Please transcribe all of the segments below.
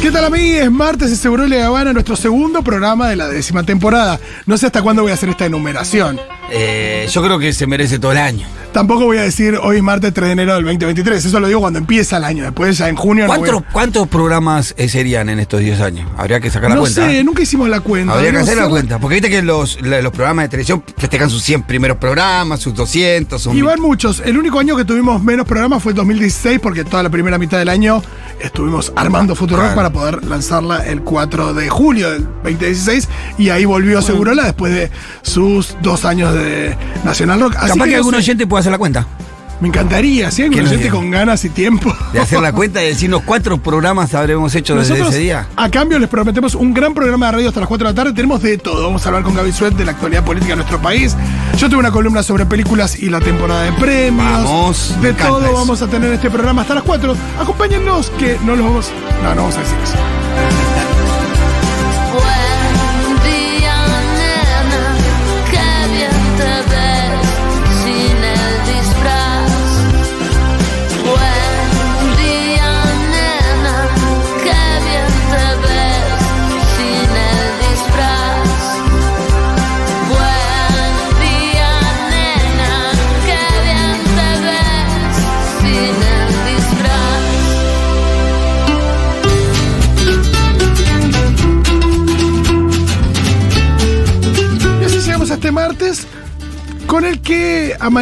¿Qué tal a mí? Es martes y Seguro Le Habana, nuestro segundo programa de la décima temporada. No sé hasta cuándo voy a hacer esta enumeración. Eh, yo creo que se merece todo el año. Tampoco voy a decir hoy es martes 3 de enero del 2023. Eso lo digo cuando empieza el año. Después ya en junio no ¿Cuántos, a- ¿Cuántos programas eh, serían en estos 10 años? Habría que sacar la No cuenta. sé, ¿eh? nunca hicimos la cuenta. Habría que No hacer la cuenta. Porque viste que los, los programas de televisión festejan sus 100 primeros programas, sus 200, sus Y van muchos. El único año que tuvimos menos programas fue el 2016 porque toda la primera mitad del año estuvimos armando Futurock Claro. para poder lanzarla el 4 de julio del 2016 y ahí volvió Segurola después de sus dos años de Nacional Rock. Así Capaz que, no algún oyente pueda hacer la cuenta. Me encantaría, si hay nos oyente con ganas y tiempo. De hacer la cuenta y decirnos cuántos programas habremos hecho desde ese día. a cambio, les prometemos un gran programa de radio hasta las 4 de la tarde. Tenemos de todo. Vamos a hablar con Gaby Suet de la actualidad política de nuestro país. Yo tengo una columna sobre películas y la temporada de premios. Vamos, De todo eso. vamos a tener en este programa hasta las 4. Acompáñennos, que no los vamos. No, no vamos a decir eso.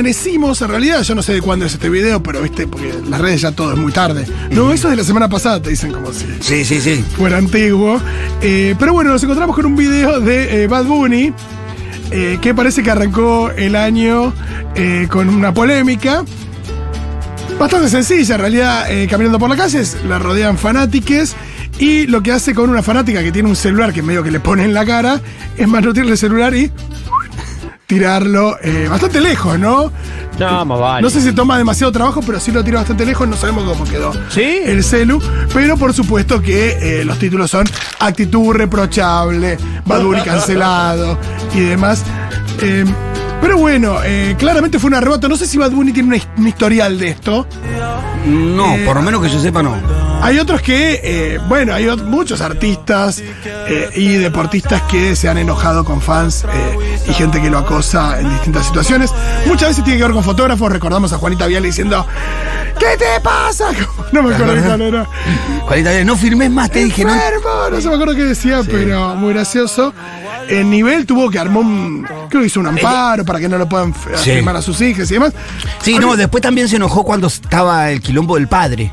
Amanecimos, en realidad, yo no sé de cuándo es este video, pero viste, porque en las redes ya todo es muy tarde. No, eso es de la semana pasada, te dicen como si. Sí, sí, sí. fuera antiguo. Eh, pero bueno, nos encontramos con un video de eh, Bad Bunny, eh, que parece que arrancó el año con una polémica. Bastante sencilla, en realidad, eh, caminando por la calle, la rodean fanátiques. Y lo que hace con una fanática que tiene un celular que medio que le pone en la cara es manotearle el celular y tirarlo eh, bastante lejos, ¿no? No, más vale. No sé si toma demasiado trabajo, pero sí lo tira bastante lejos, no sabemos cómo quedó ¿Sí? el celu. Pero por supuesto que eh, los títulos son Actitud reprochable, Bad Bunny cancelado y demás. Eh, pero bueno, eh, claramente fue un arrebato. No sé si Bad Bunny tiene un historial de esto. No, Eh, por lo menos que yo sepa, no. Hay otros que, eh, bueno, hay muchos artistas eh, y deportistas que se han enojado con fans eh, y gente que lo acosa en distintas situaciones. Muchas veces tiene que ver con fotógrafos. Recordamos a Juanita Viale diciendo, ¿qué te pasa? No me acuerdo cuál era. Juanita, no firmes más, te dije, no. Enfermo, no se me acuerdo qué decía, pero muy gracioso. El nivel tuvo que armó un, creo que hizo un amparo para que no lo puedan Sí. firmar a sus hijas y demás. Sí, no, después también se enojó cuando estaba el quilombo del padre.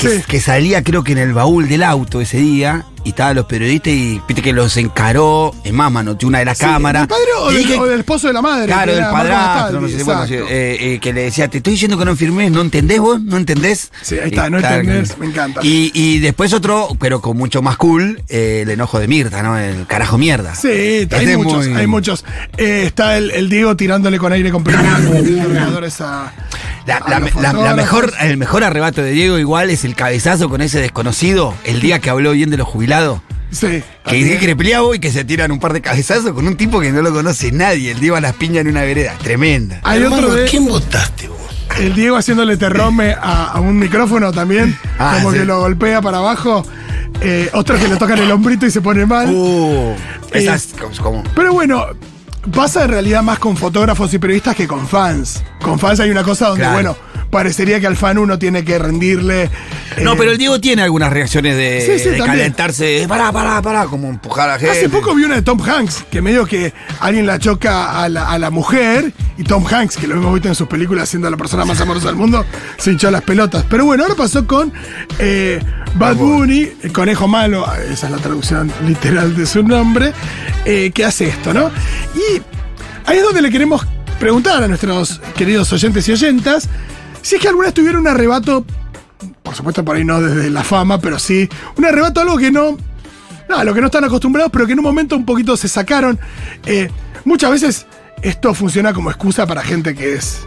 Que, Sí. que salía creo que en el baúl del auto ese día y estaban los periodistas y viste que los encaró, en más manoteó una de las Sí, cámaras. ¿Del padre o del, dije- o del esposo de la madre? Claro, del padrastro, no sé, bueno, eh, eh, que le decía, te estoy diciendo que no firmes, ¿no entendés vos? ¿No entendés? Sí, ahí está, Y no claro entendés, que- me encanta. Y, y después otro, pero con mucho más cool, eh, el enojo de Mirta, ¿no? El carajo mierda. Sí, hay Ese es muchos, muy- hay muchos. Eh, está el, el Diego tirándole con aire a, La, mejor, el mejor arrebato de Diego igual es el cabezazo con ese desconocido, el día que habló bien de los jubilados. Sí. Que dice que le peleaba y que se tiran un par de cabezazos con un tipo que no lo conoce nadie. El Diego a las piñas en una vereda. Tremenda. Hay otro de votaste vos? el Diego haciéndole terrome a, a un micrófono también, Ah, como sí. que lo golpea para abajo. Eh, otro que le tocan el hombrito y se pone mal. Uh, esas Eh, como- como. Pero bueno, pasa en realidad más con fotógrafos y periodistas que con fans. Con fans hay una cosa donde, Claro. bueno, parecería que al fan uno tiene que rendirle. No, eh, pero el Diego tiene algunas reacciones de, Sí, sí, de calentarse. Eh, Pará, pará, pará, como empujar a gente. Hace poco vi una de Tom Hanks, que medio que alguien la choca a la, a la mujer, y Tom Hanks, que lo hemos visto en sus películas siendo la persona más amorosa del mundo, se hinchó las pelotas. Pero bueno, ahora pasó con eh, Bad Bunny, el conejo malo, esa es la traducción literal de su nombre, eh, que hace esto, ¿no? Y ahí es donde le queremos preguntar a nuestros queridos oyentes y oyentas si es que alguna vez tuvieron un arrebato, por supuesto por ahí no desde la fama, pero sí, un arrebato algo que no no, a lo que no están acostumbrados, pero que en un momento un poquito se sacaron. Eh, muchas veces esto funciona como excusa para gente que es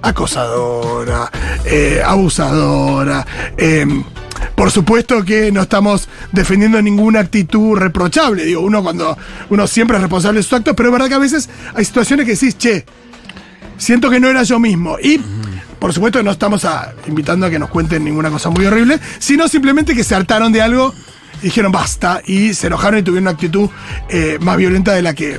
acosadora, eh, abusadora. eh, por supuesto que no estamos defendiendo ninguna actitud reprochable. Digo, uno cuando uno siempre es responsable de sus actos, pero es verdad que a veces hay situaciones que decís, che, siento que no era yo mismo. Y por supuesto no estamos a- invitando a que nos cuenten ninguna cosa muy horrible, sino simplemente que se hartaron de algo y dijeron basta y se enojaron y tuvieron una actitud eh, más violenta de la que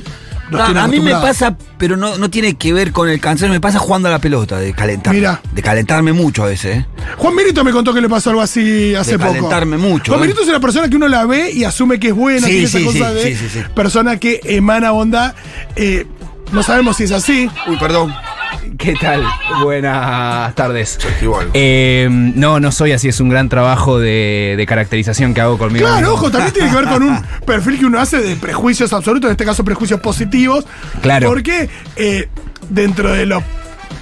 nos Ah, tienen a mí me pasa, pero no, no tiene que ver con el cansancio, me pasa jugando a la pelota, de calentar. Mira. De calentarme mucho a veces, ¿eh? Juan Mirito me contó que le pasó algo así hace De poco. calentarme mucho, Juan ¿eh? Mirito es una persona que uno la ve y asume que es buena, Sí, tiene esa sí, cosa de persona que emana onda. eh, no sabemos si es así. Uy, perdón. ¿Qué tal? Buenas tardes. Eh, no, no soy así, es un gran trabajo de, de caracterización que hago conmigo. Claro, mismo. ojo, también tiene que ver con un perfil que uno hace de prejuicios absolutos, en este caso prejuicios positivos. Claro. Porque eh, dentro de los.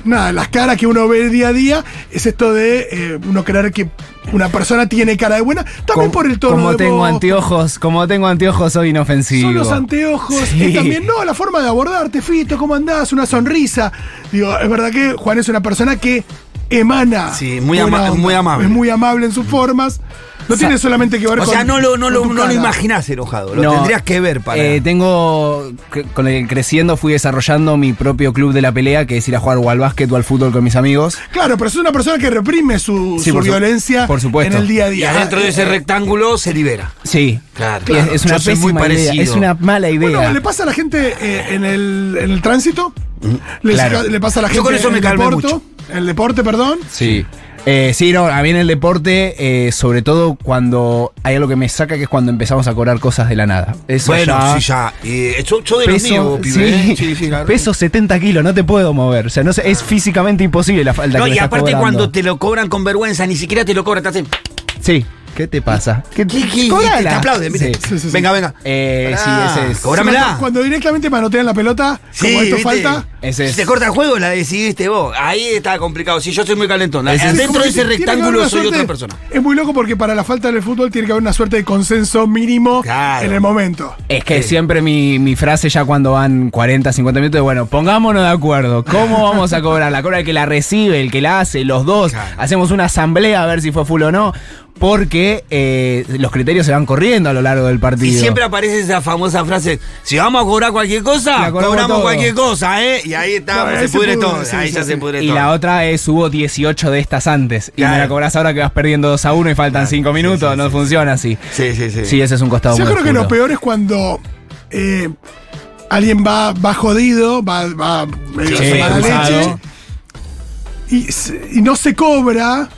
Nada, las caras que uno ve día a día es esto de eh, uno creer que una persona tiene cara de buena, también por el tono Como de tengo voz, anteojos, como tengo anteojos soy inofensivo. Son los anteojos. Sí. Y también, no, la forma de abordarte, Fito, ¿cómo andás? Una sonrisa. Digo, es verdad que Juan es una persona que emana. Sí, muy ama- onda. muy amable. Es muy amable en sus formas. No tiene solamente que ver O con. sea, no lo, no lo, no lo imaginás enojado, lo No, tendrías que ver para. Eh, tengo, con el creciendo fui desarrollando mi propio club de la pelea, que es ir a jugar o al básquet o al fútbol con mis amigos. Claro, pero es una persona que reprime su, Sí, su por su- violencia por supuesto. en el día a y día. adentro de ese Eh, rectángulo se libera. Sí. Claro, Y es, es una Yo soy muy pésima idea, parecido. es una mala idea. Bueno, le pasa a la gente eh, en, el, en el tránsito. Le, Claro. le pasa a la Yo gente con eso en me el calmé deporte. mucho. En el deporte, perdón. Sí. Eh, sí, no, a mí en el deporte, eh, sobre todo cuando hay algo que me saca, que es cuando empezamos a cobrar cosas de la nada. Eso Bueno, ya- sí, ya. Y yo, yo de los Peso, míos, pibe, sí, ¿eh? Sí, sí, claro. peso 70 kilos, no te puedo mover. O sea, no sé, es físicamente imposible la falta No, que me y estás aparte cobrando. cuando te lo cobran con vergüenza, ni siquiera te lo cobran, te hacen. Sí, ¿qué te pasa? ¿Qué, ¿Qué, qué? Cobrala. Y te aplauden, ¿viste? Sí. Sí, sí, sí. Venga, venga. Eh, sí, Pará, ese es. Cóbramela. Cuando, directamente manotean la pelota, Sí, como esto ¿viste? falta. Ese Si es. te corta el juego, la decidiste vos. Ahí está complicado. Si yo soy muy calentón. Ese es- Dentro de ese tiene que haber rectángulo una soy suerte- otra persona. Es muy loco porque para la falta del fútbol tiene que haber una suerte de consenso mínimo Claro. en el momento. Es que siempre mi, mi frase ya cuando van 40, 50 minutos es, bueno, pongámonos de acuerdo. ¿Cómo vamos a cobrar? La cobra el que la recibe, el que la hace, los dos. Claro. Hacemos una asamblea a ver si fue full o no. Porque eh, los criterios se van corriendo a lo largo del Y partido. siempre aparece esa famosa frase: si vamos a cobrar cualquier cosa, cobramos todo. cualquier cosa, ¿eh? Y ahí está, No, se, se pudre pudre, todo. sí, ahí sí, ya sí. se pudre Y todo. la otra es, hubo 18 de estas antes. Y me la cobras ahora que vas perdiendo 2 a 1 y faltan 5 minutos. no funciona así. Sí, sí, sí. Sí, ese es un costado Yo muy creo que lo peor es cuando eh, alguien va, va jodido, va, va medio leche, y, y no se cobra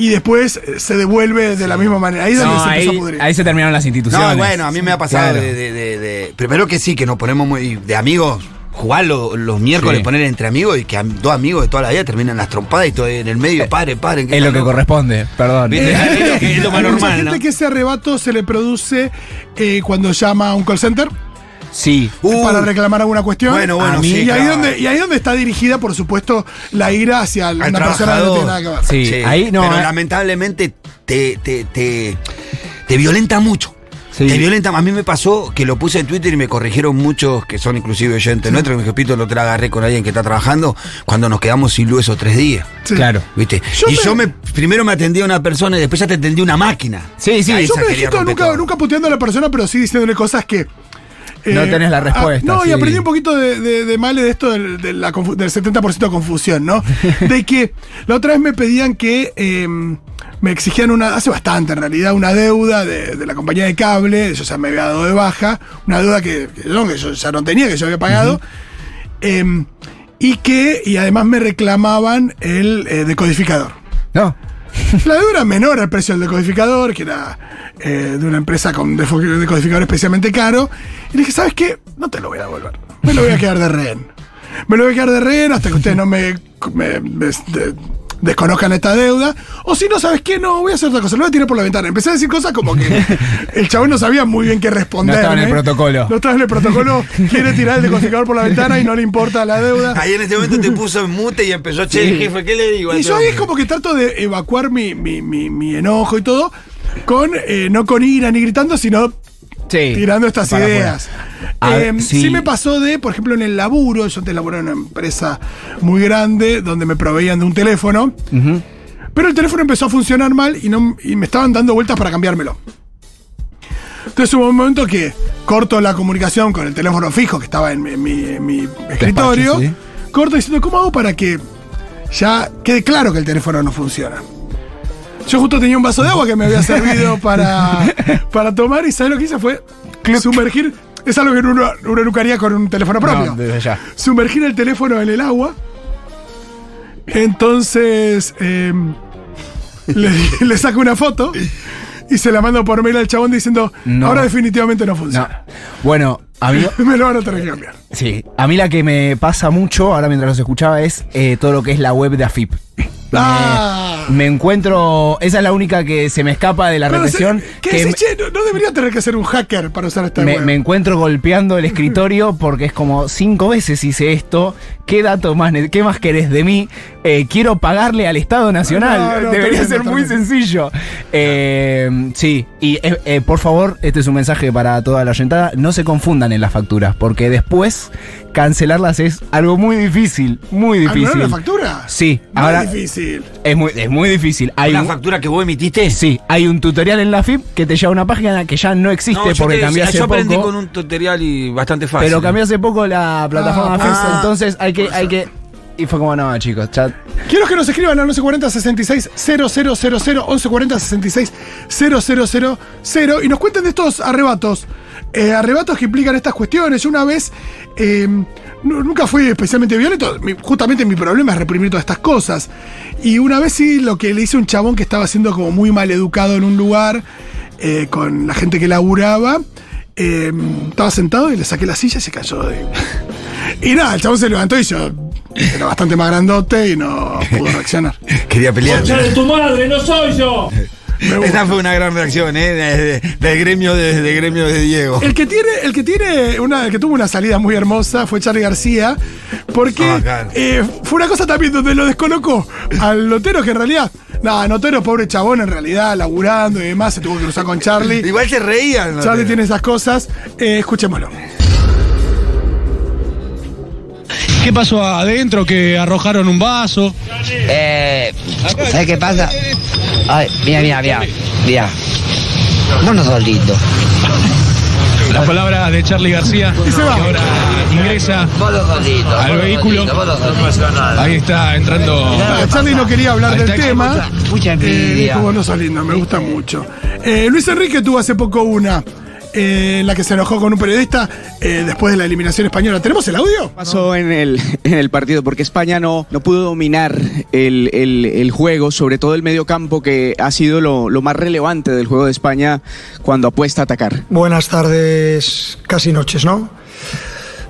y después eh, se devuelve de la misma manera. Ahí es donde No, se ahí, a pudrir. ahí se terminaron las instituciones. No, bueno, a mí me ha pasado Claro. de, de- de- de- Primero que sí, que nos ponemos muy. De amigos, jugar lo- los miércoles, Sí. poner entre amigos y que dos amigos de toda la vida terminan las trompadas y todo en el medio, paren, paren. Es lo que corresponde, perdón. ¿Viste? Es lo que- es lo más Hay mucha normal, gente ¿no? que ese arrebato se le produce eh, cuando llama a un call center Sí. Uh, para reclamar alguna cuestión. bueno, bueno, A mí, sí, y, ahí claro. donde, y ahí donde está dirigida, por supuesto, la ira hacia una al persona que no tiene nada que ver. Sí, ahí no. Pero eh. lamentablemente te, te, te, te violenta mucho. Sí. Te violenta. A mí me pasó que lo puse en Twitter y me corrigieron muchos que son inclusive oyentes nuestros. Me dijo, Pito, lo te la agarré con alguien que está trabajando cuando nos quedamos sin luz esos tres días. Sí. Claro. ¿Viste? Yo y me- yo me primero me atendía a una persona y después ya te atendí una máquina. Sí, sí. Yo me nunca, todo. nunca puteando a la persona, pero sí diciéndole cosas que. Eh, No tenés la respuesta, no, y aprendí un poquito de, de, de Male de esto del, de la confu- del 70% de confusión, ¿no? de que la otra vez me pedían que eh, me exigían una, hace bastante en realidad, una deuda de, de la compañía de cable, yo ya me había dado de baja, una deuda que, que yo, que yo ya no tenía, que yo había pagado. eh, y que, y además me reclamaban el eh, decodificador. No. La deuda menor al precio del decodificador, que era eh, de una empresa con decodificador especialmente caro. Y le dije, ¿sabes qué? No te lo voy a devolver. Me lo voy a quedar de rehén. Me lo voy a quedar de rehén hasta que ustedes no me, me- de- desconozcan esta deuda. O si no, ¿sabes qué? No, voy a hacer otra cosa. Lo voy a tirar por la ventana. Empecé a decir cosas como que el chabón no sabía muy bien qué responder. No estaba en el protocolo. No estaba en el protocolo. Quiere tirar el decodificador por la ventana y no le importa la deuda. Ahí en este momento te puso en mute y empezó, che, Sí. jefe, ¿qué le digo? Y yo ahí es como que trato de evacuar mi, mi, mi, mi enojo y todo, con eh, no con ira ni gritando, sino Sí. tirando estas Para ideas. Ah, Eh, sí. sí. me pasó de, por ejemplo, en el laburo, yo antes laburaba en una empresa muy grande donde me proveían de un teléfono, pero el teléfono empezó a funcionar mal y, no, y me estaban dando vueltas para cambiármelo. Entonces hubo un momento que corto la comunicación con el teléfono fijo que estaba en mi, en mi- en mi escritorio. sí. Corto diciendo, ¿cómo hago para que ya quede claro que el teléfono no funciona? Yo justo tenía un vaso de agua que me había servido para, para tomar y ¿sabes lo que hice? Fue sumergir. Es algo que uno, uno nunca haría con un teléfono propio. No, desde ya. Sumergir el teléfono en el agua. Entonces eh, le, le saco una foto y se la mando por mail al chabón diciendo, No. ahora definitivamente no No. funciona. Bueno, a mí, Me lo van a tener que cambiar. sí, a mí la que me pasa mucho, ahora mientras los escuchaba, es eh, todo lo que es la web de AFIP. Me- Ah. Me encuentro, esa es la única que se me escapa de la Pero, represión. ¿Qué que decís, che? No, no debería tener que ser un hacker para usar esta me, web. me encuentro golpeando el escritorio porque es como cinco veces hice esto. ¿Qué dato más, qué más querés de mí? Eh, quiero pagarle al Estado Nacional. No, no, Debería ser muy sencillo. Eh, sí, y eh, eh, por favor, este es un mensaje para toda la oyentada. No se confundan en las facturas, porque después cancelarlas es algo muy difícil. Muy ¿Anular difícil. la factura? Sí, No ahora es difícil. es muy, es muy difícil. Hay ¿La un- factura que vos emitiste? Sí, hay un tutorial en la FIP que te lleva a una página que ya no existe No, porque cambió hace yo aprendí poco. con un tutorial y bastante fácil. Pero cambió hace poco la plataforma Ah, FIP, entonces hay que, hay que. Y fue como, no, chicos, ya. Quiero que nos escriban al 1140 66 000 1140 66 000 y nos cuenten de estos arrebatos. Eh, arrebatos que implican estas cuestiones. Una vez eh, nu- nunca fui especialmente violento. Justamente mi problema es reprimir todas estas cosas. Y una vez sí lo que le hice a un chabón que estaba siendo como muy mal educado en un lugar eh, con la gente que laburaba. estaba sentado y le saqué la silla y se cayó. de- Y nada, el chabón se levantó y yo era bastante más grandote y no pudo reaccionar. Quería pelear. de tu madre, no soy yo! Esa fue una gran reacción, ¿eh? De- de- del gremio de, del gremio de Diego. El que tiene, el que tiene una, el que tuvo una salida muy hermosa fue Charlie García, porque claro. eh, fue una cosa también donde lo descolocó al Notero, que en realidad, nada, Notero, pobre chabón, en realidad, laburando y demás, se tuvo que cruzar con Charlie. Igual se reían. ¿no? Charlie tiene esas cosas. Eh, escuchémoslo. ¿Qué pasó adentro? ¿Que arrojaron un vaso? Eh, ¿Sabes qué pasa? Ay, mira, mira, mira. Mira. Vos no sos lindo. Las palabras de Charlie García, Y se va. que ahora ingresa al vehículo. Ahí está entrando. Charlie no quería hablar del tema. mucha- Eh, envidia. vos no sos lindo, me gusta mucho. Eh, Luis Enrique tuvo hace poco una. Eh, en la que se enojó con un periodista eh, después de la eliminación española. ¿Tenemos el audio? pasó en el, en el partido, porque España no, no pudo dominar el, el- el juego, sobre todo el medio campo, que ha sido lo, lo más relevante del juego de España cuando apuesta a atacar. Buenas tardes, casi noches, ¿no?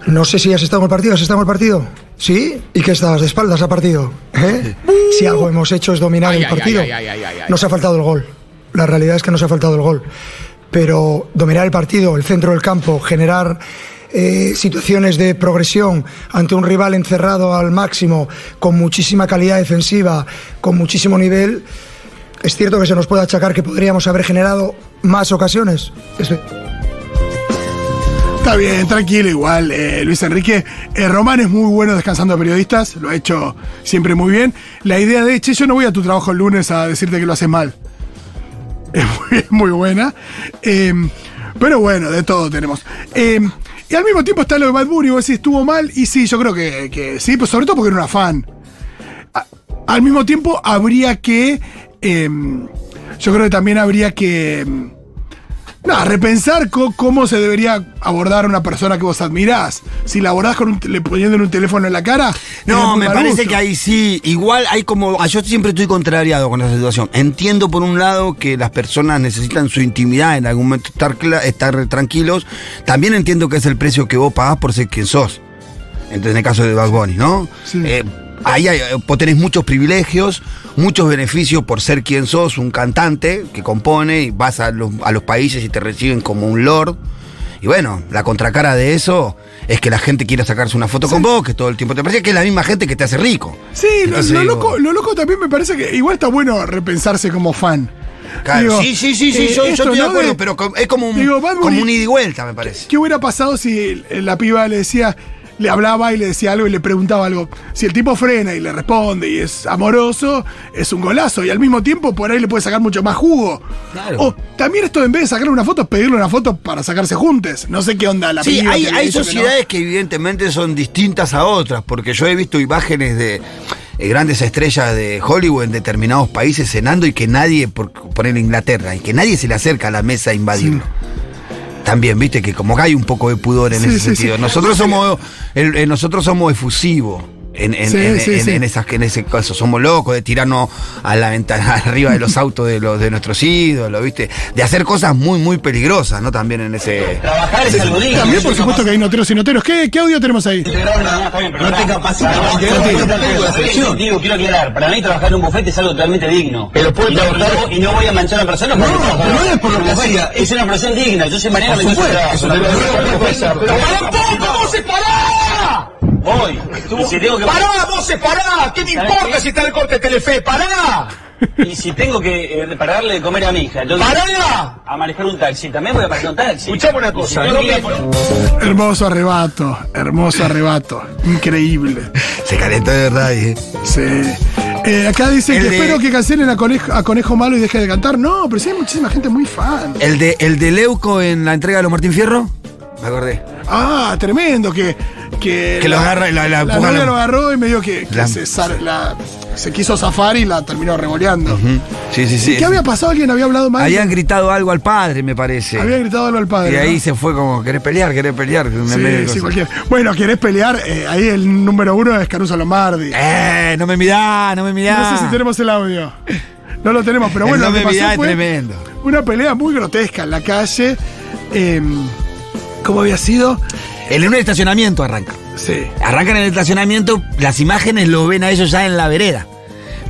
No sé si has estado en el partido, ¿has estado en el partido? ¿Sí? ¿Y qué estabas de espaldas al partido? ¿Eh? Si algo hemos hecho es dominar el partido. Nos ha faltado el gol. La realidad es que nos ha faltado el gol. Pero dominar el partido, el centro del campo, generar eh, situaciones de progresión ante un rival encerrado al máximo, con muchísima calidad defensiva, con muchísimo nivel, es cierto que se nos puede achacar que podríamos haber generado más ocasiones. Es- Está bien, tranquilo, igual. eh, Luis Enrique. Eh, Román es muy bueno descansando a periodistas, lo ha hecho siempre muy bien. La idea de, che, yo no voy a tu trabajo el lunes a decirte que lo haces mal. Es muy, buena. Eh, pero bueno, de todo tenemos. Eh, y al mismo tiempo está lo de Bad Bunny, vos decís, estuvo mal. Y sí, yo creo que, sí, pues sobre todo porque era una fan. Al mismo tiempo habría que. eh, yo creo que también habría que. No, repensar cómo se debería abordar a una persona que vos admirás. Si la abordás con un, le poniéndole un teléfono en la cara. No, me parece gusto. que ahí sí, igual hay como, ah, yo siempre estoy contrariado con esa situación. Entiendo por un lado que las personas necesitan su intimidad en algún momento estar tranquilos. También entiendo que es el precio que vos pagás por ser quien sos. Entonces, en el caso de Bad Bunny, ¿no? Sí. Eh, ahí hay- vos tenés muchos privilegios, muchos beneficios por ser quien sos, un cantante que compone y vas a los, a los países y te reciben como un lord. Y bueno, la contracara de eso es que la gente quiera sacarse una foto con vos, que todo el tiempo te parece que es la misma gente que te hace rico. Sí, lo, Entonces lo digo, loco, lo loco también me parece que igual está bueno repensarse como fan. claro, Digo, sí, sí, sí, sí, eh, yo, yo esto, estoy de acuerdo, pero es como un, digo, como un ida y vuelta, me parece. ¿Qué hubiera pasado si la piba le decía, le hablaba y le decía algo y le preguntaba algo? Si el tipo frena y le responde y es amoroso, es un golazo. Y al mismo tiempo por ahí le puede sacar mucho más jugo. Claro. O también esto en vez de sacarle una foto, es pedirle una foto para sacarse juntos. No sé qué onda la Sí, hay, hay hizo que no. sociedades que evidentemente son distintas a otras, porque yo he visto imágenes de eh, grandes estrellas de Hollywood en determinados países cenando y que nadie, por poner Inglaterra, y que nadie se le acerca a la mesa a invadirlo. También, viste, que como que hay un poco de pudor en Sí, ese sí, sentido. sí. Nosotros somos, el- el- nosotros somos efusivos. En, en- Sí, en- sí, en- sí. en esas, en ese caso, somos locos de tirarnos a la ventana arriba de los autos de los de nuestros ídolos, ¿viste? De hacer cosas muy, muy peligrosas, ¿no? También en ese. Trabajar es algo digno. También, por supuesto, que hay noteros y noteros. ¿Qué, qué audio tenemos ahí? No te capacitas. Digo, quiero aclarar. Para mí trabajar en un bufete es algo totalmente digno. Pero puede trabajar y no voy a manchar a la persona. No, no es por lo que hacía. Es una profesión digna. Yo soy mañana me encuentro trabajo. ¡Pero para un poco, vos se pará! Voy. Si tengo que... ¡Pará, vos se pará! ¿Qué te ¿Sabes importa qué? si está el corte de Telefe? ¡Pará! Y si tengo que eh, para darle de comer a mi hija, entonces... ¡Pará! A manejar un taxi. También voy a manejar un taxi. Escuchame una si cosa, tengo no que- me- Hermoso arrebato, hermoso arrebato. Increíble. Se calentó de verdad, ¿eh? Sí. Eh, acá dice El que de- espero que cancelen a Conejo, a Conejo Malo y deje de cantar. No, pero sí hay muchísima gente muy fan. El de, el de Leuco en la entrega de los Martín Fierro, me acordé. Ah, tremendo, que. Que, Que lo agarra y la- la la empuja novia la- lo agarró y medio que, que La- se, la- quiso zafar y la terminó revoleando. Sí, sí, sí. ¿Qué había pasado? ¿Alguien había hablado mal? Habían gritado algo al padre, me parece. Había gritado algo al padre. y ahí ¿no? se fue como, ¿querés pelear? ¿Querés pelear? Sí, sí, cualquier. Bueno, ¿querés pelear? Eh, ahí el número uno es Caruso Lombardi. Eh, no me mirá, no me mirá. No sé si tenemos el audio. No lo tenemos, pero El bueno, no lo que me mirá es tremendo. una pelea muy grotesca en la calle. Eh, ¿Cómo había sido? En un estacionamiento arranca. Sí. Arrancan en el estacionamiento, las imágenes lo ven a ellos ya en la vereda.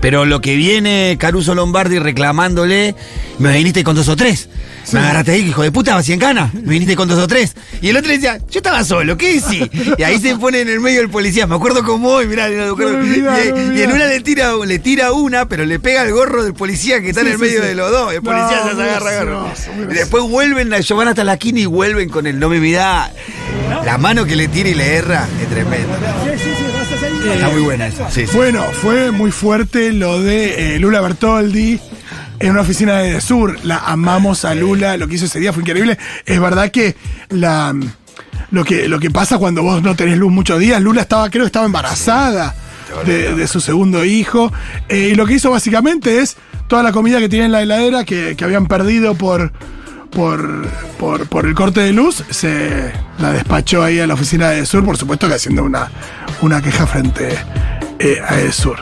Pero lo que viene Caruso Lombardi reclamándole, me viniste con dos o tres. Me agarraste ahí, hijo de puta, vas en cana. Me viniste con dos o tres. Y el otro le decía, yo estaba solo, ¿qué decís? Y ahí se pone en el medio el policía. Me acuerdo como hoy, mirá, me acuerdo. No me mirá, y, no en una le tira, le tira una, pero le pega el gorro del policía que está Sí, en el sí, medio de los dos. El No, policía ya se agarra, agarra. Y después vuelven, ellos van hasta la esquina y vuelven con el no me mirá. La mano que le tira y le erra es tremendo. Está muy buena esa. Sí, sí. Bueno, fue muy fuerte lo de eh, Lula Bertoldi en una oficina de Sur. La amamos a Lula, lo que hizo ese día fue increíble. Es verdad que la lo que, lo que pasa cuando vos no tenés luz muchos días, Lula estaba, creo que estaba embarazada de, de su segundo hijo. Eh, y lo que hizo básicamente es toda la comida que tenía en la heladera que, que habían perdido por, por, por, por el corte de luz, se la despachó ahí a la oficina de Sur, por supuesto que haciendo una, una queja frente eh, a Edesur.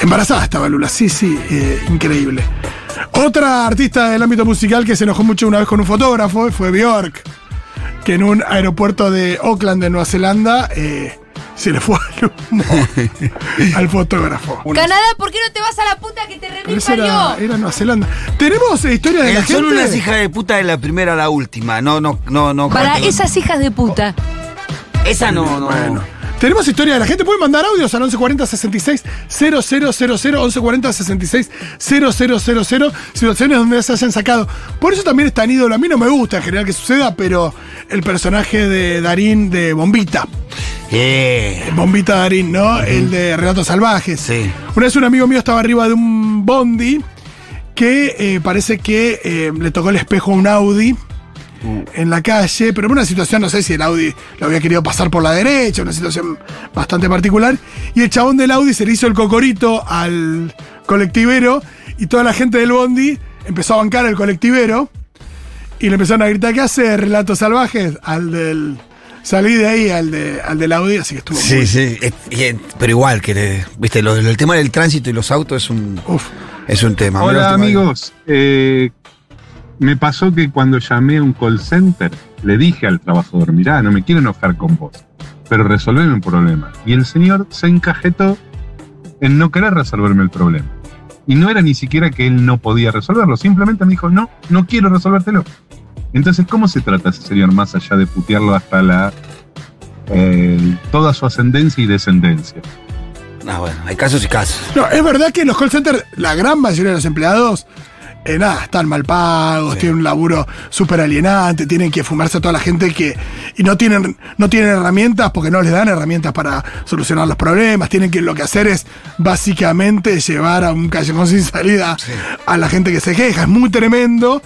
Embarazada estaba Lula, sí, sí, eh, increíble. Otra artista del ámbito musical que se enojó mucho una vez con un fotógrafo fue Bjork, que en un aeropuerto de Auckland, de Nueva Zelanda, eh, se le fue al humo al fotógrafo. Canadá, ¿por qué no te vas a la puta que te remil era, era Nueva Zelanda. Tenemos eh, historia de la son gente. unas hijas de puta de la primera a la última. No, no, no, no. Para esas hijas de puta. Esa no, no. Bueno. Tenemos historia de la gente. Pueden mandar audios al 1140 66 000 1140 66 000 situaciones donde se hayan sacado. Por eso también es tan ídolo. A mí no me gusta en general que suceda, pero el personaje de Darín de Bombita. Eh, Bombita Darín, ¿no? El de Relatos Salvajes. Sí. Una vez un amigo mío estaba arriba de un bondi que eh, parece que eh, le tocó el espejo a un Audi en la calle, pero en una situación, no sé si el Audi lo había querido pasar por la derecha, una situación bastante particular, y el chabón del Audi se le hizo el cocorito al colectivero y toda la gente del bondi empezó a bancar al colectivero y le empezaron a gritar, ¿qué hace? Relatos salvajes al del... Salí de ahí al, de, al del Audi, así que estuvo Sí, muy- sí. y, pero igual que, le- viste, lo- el tema del tránsito y los autos es un, Uf. es un tema. Hola de- amigos, Eh, me pasó que cuando llamé a un call center le dije al trabajador, mirá, no me quiero enojar con vos, pero resolveme un problema. Y el señor se encajetó en no querer resolverme el problema. Y no era ni siquiera que él no podía resolverlo, simplemente me dijo, no, no quiero resolvértelo. Entonces, ¿cómo se trata ese señor más allá de putearlo hasta la eh, toda su ascendencia y descendencia? Ah, bueno, hay casos y casos. No, es verdad que en los call centers, la gran mayoría de los empleados, eh, nada, están mal pagos, tienen un laburo súper alienante, tienen que fumarse a toda la gente que. y no tienen, no tienen herramientas porque no les dan herramientas para solucionar los problemas. Tienen que lo que hacer es básicamente llevar a un callejón sin salida a la gente que se queja. Es muy tremendo.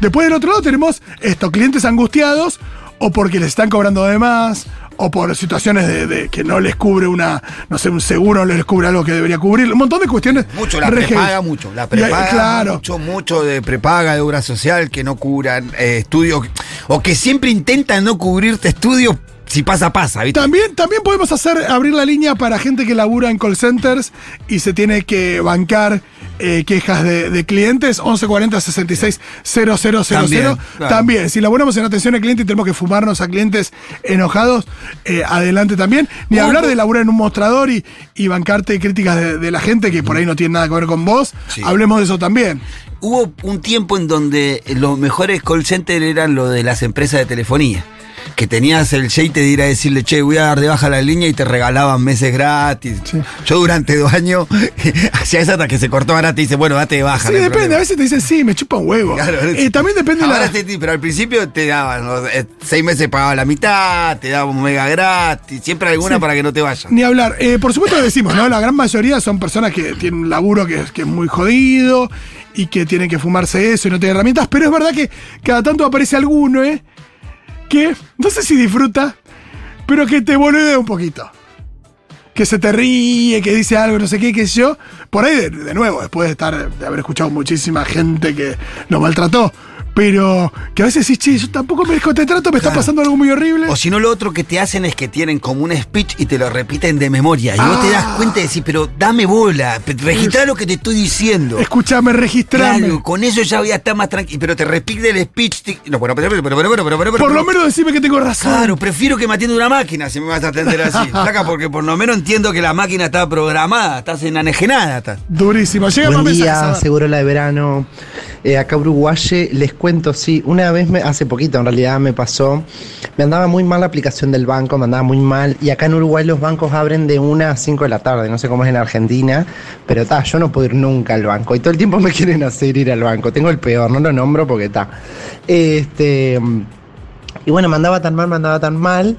Después del otro lado tenemos estos clientes angustiados o porque les están cobrando de más, o por situaciones de, de que no les cubre una, no sé, un seguro, no les cubre algo que debería cubrir. Un montón de cuestiones. Mucho, la re prepaga mucho. La Y, prepaga claro. mucho, mucho de prepaga, de obra social que no cubran eh, estudios. O que siempre intentan no cubrirte estudios si pasa, pasa, ¿viste? También, también podemos hacer abrir la línea para gente que labura en call centers y se tiene que bancar eh, quejas de, de clientes. 1140 66 000. También, claro. También, si laburamos en atención al cliente y tenemos que fumarnos a clientes enojados, eh, adelante también. Ni hablar de laburar en un mostrador y, y bancarte críticas de, de la gente que por ahí no tiene nada que ver con vos. Sí. Hablemos de eso también. Hubo un tiempo en donde los mejores call centers eran los de las empresas de telefonía. Que tenías el jeite de ir a decirle, che, voy a dar de baja la línea y te regalaban meses gratis. Yo durante dos años hacía eso hasta que se cortó ahora te dice, bueno, date de baja. Sí, no depende. problema. A veces te dicen, sí, me chupa un huevo. Claro, Eh, también depende Ahora la. te- pero al principio te daban ¿no? Eh, seis meses pagaba la mitad, te daban un mega gratis, siempre alguna Sí. para que no te vayas. Ni hablar. Eh, por supuesto que decimos, ¿no? La gran mayoría son personas que tienen un laburo que, es- que es muy jodido y que tienen que fumarse eso y no tienen herramientas, pero es verdad que cada tanto aparece alguno, ¿eh? Que no sé si disfruta, pero que te boludea un poquito. Que se te ríe, que dice algo, no sé qué, qué sé yo. Por ahí, de, de nuevo, después de estar, de haber escuchado muchísima gente que lo maltrató. Pero que a veces decís, che, yo tampoco merezco este trato, me está pasando algo muy horrible. O si no, lo otro que te hacen es que tienen como un speech y te lo repiten de memoria. Y vos te das cuenta y decís, pero dame bola, registrá lo que te estoy diciendo. Escúchame, registrame. Claro, con eso ya voy a estar más tranquilo. Pero te repite el speech. te- No, bueno, pero, pero, pero, pero, pero, pero, pero, Por lo menos decime que tengo razón. Claro, prefiero que me atienda una máquina si me vas a atender así. Saca, porque por lo menos entiendo que la máquina está programada, estás enanejenada. Estás. Durísimo. Llega Buen más día, mensajes. seguro la de verano. Eh, acá Uruguaye, les cuento, sí, una vez, me, hace poquito en realidad me pasó, me andaba muy mal la aplicación del banco, me andaba muy mal, y acá en Uruguay los bancos abren de 1 a 5 de la tarde, no sé cómo es en Argentina, pero ta, yo no puedo ir nunca al banco, y todo el tiempo me quieren hacer ir al banco, tengo el peor, no lo nombro porque está. Este, y bueno, me andaba tan mal, me andaba tan mal.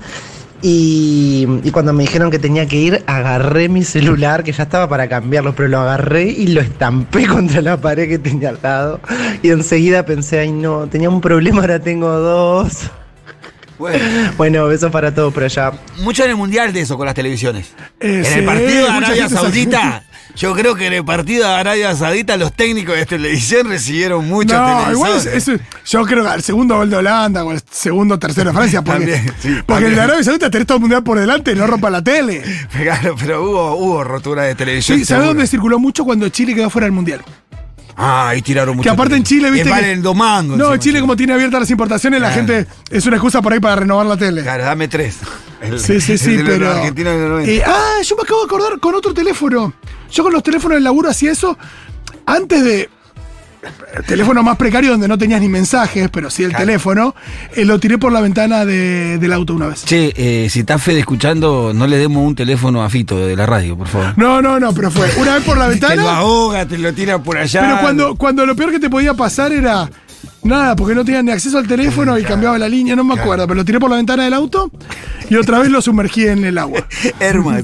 Y, y cuando me dijeron que tenía que ir, agarré mi celular, que ya estaba para cambiarlo, pero lo agarré y lo estampé contra la pared que tenía al lado. Y enseguida pensé, ay no, tenía un problema, ahora tengo dos. Bueno, Bueno, besos para todos por allá. mucho en el mundial de eso con las televisiones. Eh, en sí, el partido de Arabia Saudita, yo creo que en el partido de Arabia Saudita los técnicos de televisión recibieron muchos No, igual es, yo creo que al segundo gol de Holanda o el segundo tercero de Francia, porque, También, sí, porque el de Arabia Saudita tenés todo el mundial por delante y no rompa la tele. Claro, pero hubo, hubo rotura de televisión. Sí, ¿sabés dónde circuló mucho cuando Chile quedó fuera del mundial? Ah, ahí tiraron mucho. Que aparte en Chile, viste. Que- valen dos mangos. No. Chile, como tiene abiertas las importaciones, la gente es una excusa por ahí para renovar la tele. Claro, dame tres. El- Sí, sí, el sí, pero. argentinos de los 90. Eh, ah, yo me acabo de acordar con otro teléfono. Yo con los teléfonos del laburo hacía eso antes de. El teléfono más precario donde no tenías ni mensajes, pero sí el Claro. teléfono, eh, lo tiré por la ventana de- del auto una vez. Che, eh, si está Fede escuchando, no le demos un teléfono a Fito de la radio, por favor. No, no, no, pero fue una vez por la Te lo ventana. ahoga, te lo tira por allá. Pero cuando, cuando lo peor que te podía pasar era nada, porque no tenías ni acceso al teléfono y cambiaba la línea, no me acuerdo, pero lo tiré por la ventana del auto y otra vez lo sumergí en el agua. Herma.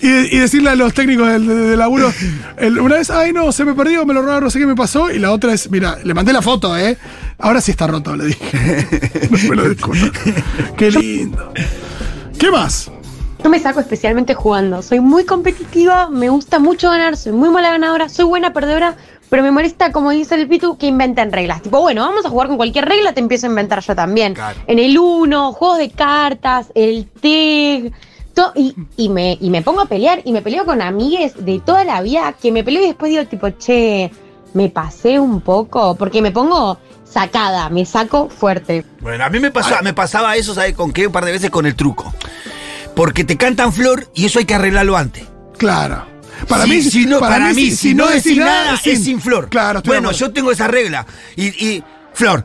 Y, y decirle a los técnicos del, del- del laburo, el- una vez, ay no, se me perdió, me lo robaron, no sé qué me pasó, y la otra es, mira, le mandé la foto, ¿eh? Ahora sí está roto, le dije. no me lo disculpo. Qué lindo. ¿Qué más? Yo me saco especialmente jugando. Soy muy competitiva, me gusta mucho ganar, soy muy mala ganadora, soy buena perdedora, pero me molesta, como dice el Pitu, que inventen reglas. Tipo, bueno, vamos a jugar con cualquier regla, te empiezo a inventar yo también. En el uno, juegos de cartas, el TEG. y, y me, y me pongo a pelear y me peleo con amigues de toda la vida que me peleo y después digo tipo, che, me pasé un poco porque me pongo sacada, me saco fuerte. Bueno, a mí me, pasó, me pasaba eso, ¿sabes con qué? Un par de veces con el truco. Porque te cantan flor y eso hay que arreglarlo antes. Claro. Para Si- mí, si no, para para, mí, si- no decís nada, es sin- flor. Claro, estoy Bueno, yo tengo esa regla. Y, y flor.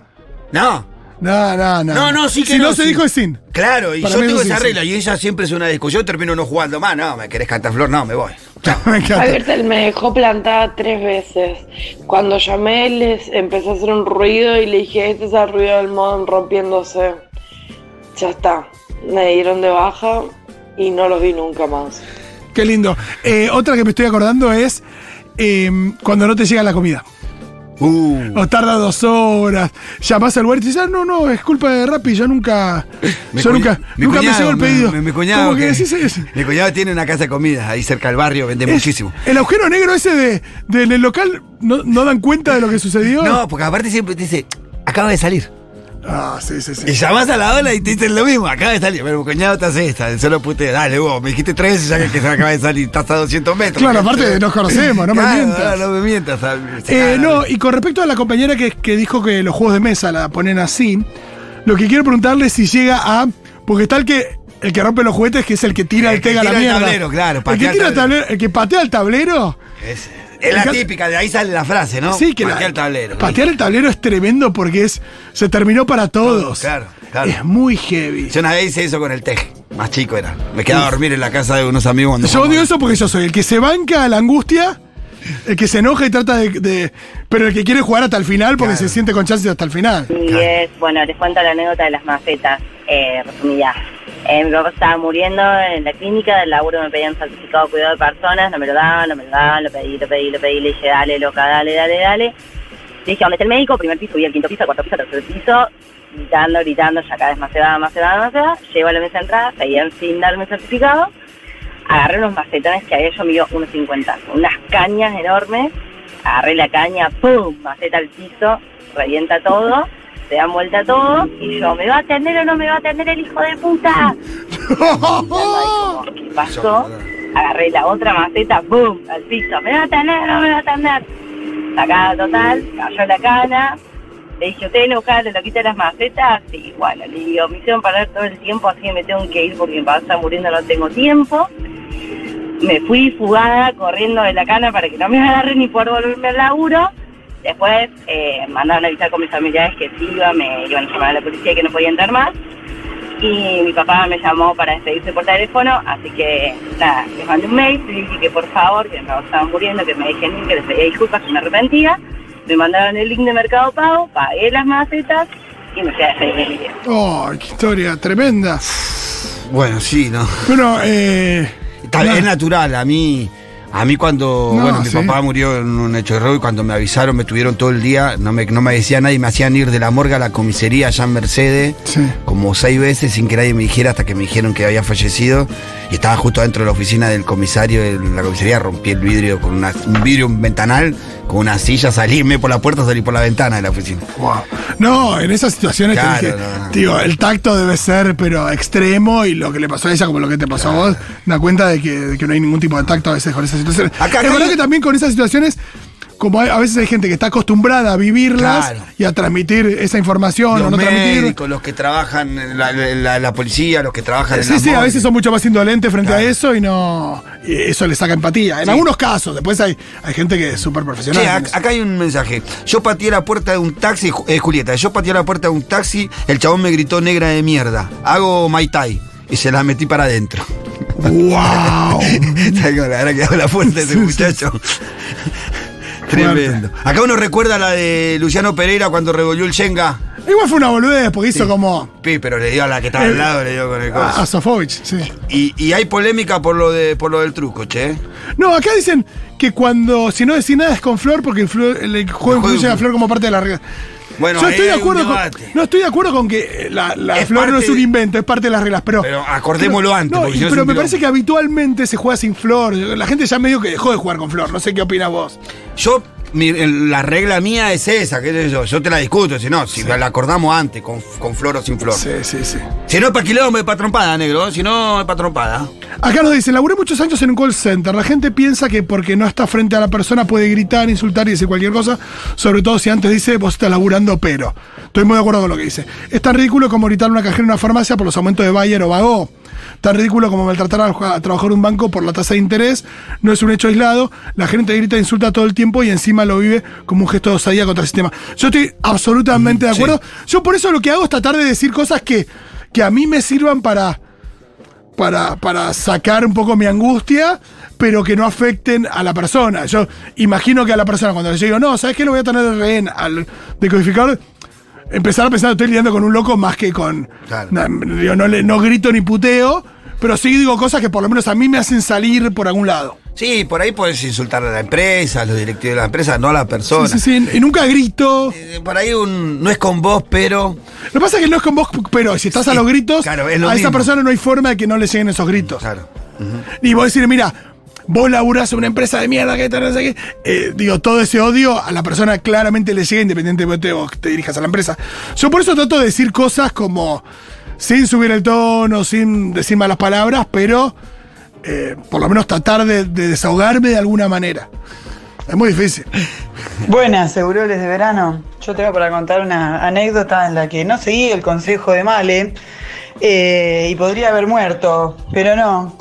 No. No, no, no. No, no, sí que Si no, no, se sí. dijo es sin. Claro, y Para yo tengo esa sí. regla. Y ella siempre es una discusión, termino no jugando más. No, me querés cantar flor, no, me voy. Me. Javier me dejó plantada tres veces. Cuando llamé les empezó a hacer un ruido y le dije, este es el ruido del modem rompiéndose. Ya está. Me dieron de baja y no los vi nunca más. Qué lindo. Eh, otra que me estoy acordando es eh, cuando no te llega la comida. Uh. O tarda dos horas. Llamás al lugar y te dices, ah, no, no, es culpa de Rappi, yo nunca. Mi yo nunca, mi nunca me llegó el pedido. Mi, mi cuñado, Como que que- decís, es- mi cuñado tiene una casa de comida ahí cerca del barrio, vende es- muchísimo. El agujero negro ese de, del el local, no, ¿no dan cuenta de lo que sucedió? No, porque aparte siempre te dice, acaba de salir. Ah, sí, sí, sí. Y llamás a la ola y te dicen lo mismo, acaba de salir. Pero cuñado te hace esta, solo pute, dale vos, me dijiste tres veces ya que, se acaba de salir, estás a 200 metros. Claro, aparte nos conocemos, no me mientas. No, no me mientas. se Eh, no, y con respecto a la compañera que, que dijo que los juegos de mesa la ponen así, lo que quiero preguntarle es si llega a. Porque está el que. El que rompe los juguetes, que es el que tira el, El que tega a la tira el mierda. tablero, claro, el que tira el tablero. el que patea el tablero. Es, es la típica, de ahí sale la frase, ¿no? Sí, que la- Patea el tablero. Patear el tablero es tremendo porque es. Se terminó para todos. Claro, claro. Es muy heavy. Yo una vez hice eso con el teje, más chico era. Me quedaba a dormir en la casa de unos amigos cuando Yo odio eso porque yo soy el que se banca a la angustia, el que se enoja y trata de. de- pero el que quiere jugar hasta el final porque se siente con chances hasta el final. Y es, bueno, les cuento la anécdota de las macetas, eh, resumida. Mi papá estaba muriendo en la clínica, del laburo me pedían certificado de cuidado de personas, no me lo daban, no me lo daban, lo pedí, lo pedí, lo pedí, le dije, dale, loca, dale, dale, dale. Le dije, ¿dónde está el médico? Primer piso, subí al quinto piso, cuarto piso, tercer piso, gritando, gritando, ya cada vez más va, más se va, más va. Llego a la mesa de entrada, seguían sin darme certificado. Agarré unos macetones que había yo mido 1,50, unas cañas enormes. Agarré la caña, ¡pum! Maceta al piso, revienta todo, se dan vuelta todo. Y yo, ¿me va a atender o no me va a atender el hijo de puta? ¿Qué pasó? Agarré la otra maceta, ¡pum! Al piso, ¿me va a atender o no me va a atender? Sacada total, cayó la cana. Le dije, ¿ustedes no buscaron lo quita las macetas? Sí, bueno, le digo, me hicieron parar todo el tiempo, así que me tengo que ir porque papá está muriendo, no tengo tiempo. Me fui fugada, corriendo de la cana para que no me agarren ni por volverme al laburo. Después eh, mandaron a avisar con mis familiares que sí iba, me iban a llamar a la policía y que no podía entrar más. Y mi papá me llamó para despedirse por teléfono, así que nada, les mandé un mail, les dije que por favor, que no estaban muriendo, que me dejen que les pedía disculpas, que me arrepentía. Me mandaron el link de Mercado Pago, pagué las macetas y me a despedir de mi viejo. Oh, qué historia tremenda. Bueno, sí, ¿no? Bueno, eh. Está- nada. es natural, a mí. A mí cuando, No, bueno, mi sí. papá murió en un hecho de robo y cuando me avisaron me tuvieron todo el día, no me, no me decía nadie, me hacían ir de la morgue a la comisaría allá en Mercedes, como seis veces sin que nadie me dijera hasta que me dijeron que había fallecido y estaba justo dentro de la oficina del comisario de la comisaría, rompí el vidrio con una, un vidrio, un ventanal, con una silla, salí, me por la puerta, salí por la ventana de la oficina. No, en esas situaciones Claro, te dije, no, no. digo, el tacto debe ser, pero extremo, y lo que le pasó a ella, como lo que te pasó a vos, da cuenta de que, de que no hay ningún tipo de tacto a veces con esas situaciones. Acá- es verdad que también con esas situaciones, como a veces hay gente que está acostumbrada a vivirlas Claro. y a transmitir esa información Los o no transmitir. los que trabajan en la, la- la policía, los que trabajan en Sí, la sí, a veces son mucho más indolentes frente a eso y no. y eso le saca empatía. En Sí. algunos casos, después hay, hay gente que es súper profesional. Eso. acá hay un mensaje. Yo pateé la puerta de un taxi, eh, Julieta, yo pateé la puerta de un taxi, el chabón me gritó negra de mierda. Hago Mai Tai. Y se la metí para adentro. ¡Wow! ¿Sabes cómo le habrá quedado la puerta de ese muchacho? Tremendo. Acá uno recuerda la de Luciano Pereira cuando revolvió el Shenga. Igual fue una boludez, porque hizo como. Pi, pero le dio a la que estaba Eh, al lado, le dio con el coso. a Sofovich, sí. Y, y hay polémica por lo de por lo del truco, che. No, acá dicen que cuando. Si no decís nada es con Flor, porque el, Flor- el juego incluye a Flor como parte de la regla. Bueno, Yo estoy de acuerdo con. No estoy de acuerdo con que la, Flor no es un invento, es parte de las reglas, pero. Pero acordémoslo pero- antes, no, porque y- pero me parece que habitualmente se juega sin Flor. La gente ya medio que dejó de jugar con Flor. No sé qué opinas vos. Yo, mi- la regla mía es esa, qué sé yo. Yo te la discuto, si no, si la acordamos antes, con, con flor o sin flor. Sí, sí, sí. Si no es para quilombo, es para trompada, negro. Si no, es para trompada. Acá nos dicen, laburé muchos años en un call center. La gente piensa que porque no está frente a la persona puede gritar, insultar y decir cualquier cosa. Sobre todo si antes dice, vos estás laburando, pero. Estoy muy de acuerdo con lo que dice. Es tan ridículo como gritar una cajera en una farmacia por los aumentos de Bayer o Vago. Tan ridículo como maltratar a, de un banco por la tasa de interés. No es un hecho aislado. La gente grita e insulta todo el tiempo y encima lo vive como un gesto de osadía contra el sistema. Yo estoy absolutamente de acuerdo. Yo por eso lo que hago es tratar de decir cosas que, que a mí me sirvan para para, para sacar un poco mi angustia, pero que no afecten a la persona. Yo imagino que a la persona, cuando le digo, no, ¿sabes qué? Lo voy a tener de rehén al decodificador, empezar a pensar, estoy lidiando con un loco más que con. Digo, no, le- no grito ni puteo, pero sí digo cosas que por lo menos a mí me hacen salir por algún lado. Sí, por ahí puedes insultar a la empresa, a los directivos de la empresa, no a la persona. Sí, sí, sí, y nunca grito. Eh, Por ahí un, no es con vos, pero. Lo que pasa es que no es con vos, pero si estás a los gritos, claro, es lo a esa persona no hay forma de que no le lleguen esos gritos. Claro. Y vos decir, mira, vos laburás en una empresa de mierda que no sé qué. Eh, digo, todo ese odio a la persona claramente le llega independientemente de vos que te dirijas a la empresa. Yo por eso trato de decir cosas como sin subir el tono, sin decir malas palabras, pero eh, por lo menos tratar de, de desahogarme de alguna manera. Es muy difícil. Buenas, seguroles de verano. Yo tengo para contar una anécdota en la que no seguí el consejo de Male eh, y podría haber muerto, pero no.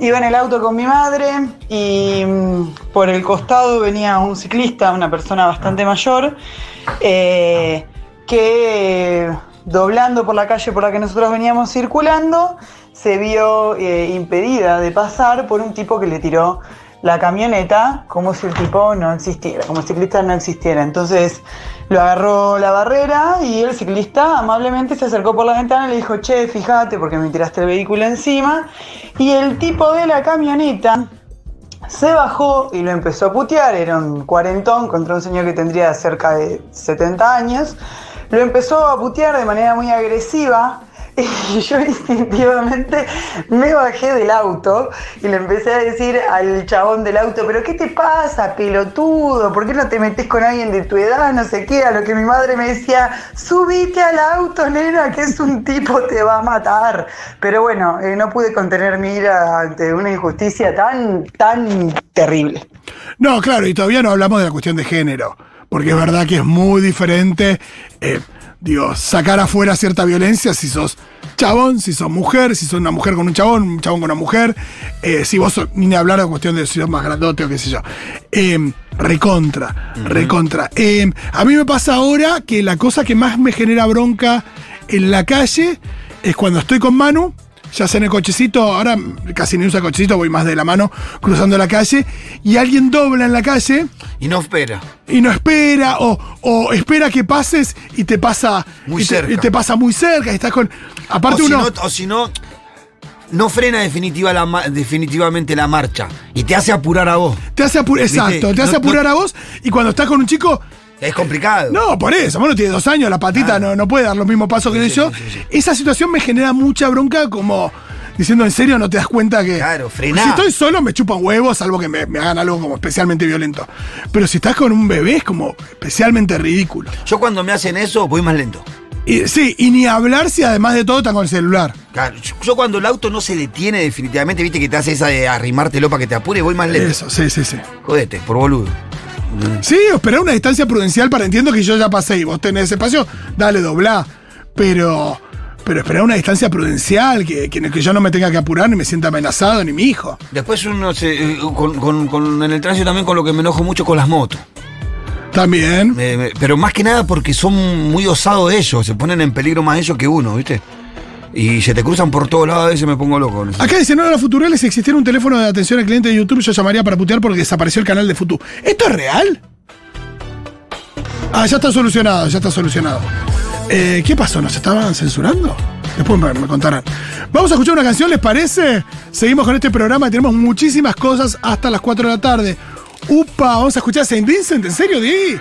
Iba en el auto con mi madre y mm, por el costado venía un ciclista, una persona bastante mayor, eh, que doblando por la calle por la que nosotros veníamos circulando, se vio eh, impedida de pasar por un tipo que le tiró la camioneta como si el tipo no existiera, como el ciclista no existiera. Entonces lo agarró la barrera y el ciclista amablemente se acercó por la ventana y le dijo, che, fíjate porque me tiraste el vehículo encima. Y el tipo de la camioneta se bajó y lo empezó a putear, era un cuarentón contra un señor que tendría cerca de 70 años. Lo empezó a putear de manera muy agresiva y yo instintivamente me bajé del auto y le empecé a decir al chabón del auto, pero ¿qué te pasa, pelotudo? ¿Por qué no te metes con alguien de tu edad? No sé qué, a lo que mi madre me decía, subite al auto, nena, que es un tipo, te va a matar. Pero bueno, eh, no pude contener mi ira ante una injusticia tan, tan terrible. No, claro, y todavía no hablamos de la cuestión de género, porque es verdad que es muy diferente, eh, digo, sacar afuera cierta violencia si sos chabón, si sos mujer, si sos una mujer con un chabón, un chabón con una mujer, eh, si vos sos, ni hablar de cuestión de si sos más grandote o qué sé yo. Eh, recontra, recontra. Eh, a mí me pasa ahora que la cosa que más me genera bronca en la calle es cuando estoy con Manu, ya sea en el cochecito, ahora casi ni usa cochecito, voy más de la mano cruzando la calle, y alguien dobla en la calle Y no espera. y no espera, o, o espera que pases y te pasa Muy y te, cerca. y te pasa muy cerca, y estás con. Aparte o si uno. no- o si no, no frena definitiva la definitivamente la marcha y te hace apurar a vos. Te hace apurar, ¿Viste? exacto, te hace No- apurar no- a vos y cuando estás con un chico. Es complicado. No, por eso, bueno, tiene dos años, la patita no, no puede dar los mismos pasos que yo. Esa situación me genera mucha bronca como diciendo en serio no te das cuenta que. Claro, frená. Si estoy solo me chupan huevos, salvo que me, me hagan algo como especialmente violento. Pero si estás con un bebé es como especialmente ridículo. Yo cuando me hacen eso voy más lento. Y, sí, y ni hablar si además de todo están con el celular. Claro, yo, yo cuando el auto no se detiene definitivamente, viste que te hace esa de arrimártelo para que te apure, voy más lento. Eso, sí, sí, sí. Jodete, por boludo. Sí, esperar una distancia prudencial para entiendo que yo ya pasé y vos tenés ese espacio, dale, doblá. Pero, pero esperar una distancia prudencial, que, que, que yo no me tenga que apurar, ni me sienta amenazado, ni mi hijo. Después uno se. eh, Con, con- con- en el tránsito también con lo que me enojo mucho con las motos. También. Pero más que nada porque son muy osados ellos, se ponen en peligro más ellos que uno, ¿viste? Y se te cruzan por todos lados, a veces me pongo loco. Acá dicen, no, la Futurales, si existiera un teléfono de atención al cliente de YouTube, yo llamaría para putear porque desapareció el canal de Futu. ¿Esto es real? Ah, ya está solucionado, ya está solucionado. Eh, ¿Qué pasó? ¿Nos estaban censurando? Después me, me contarán. Vamos a escuchar una canción, ¿les parece? Seguimos con este programa, tenemos muchísimas cosas hasta las 4 de la tarde. Upa, vamos a escuchar a Saint Vincent, ¿en serio, Di?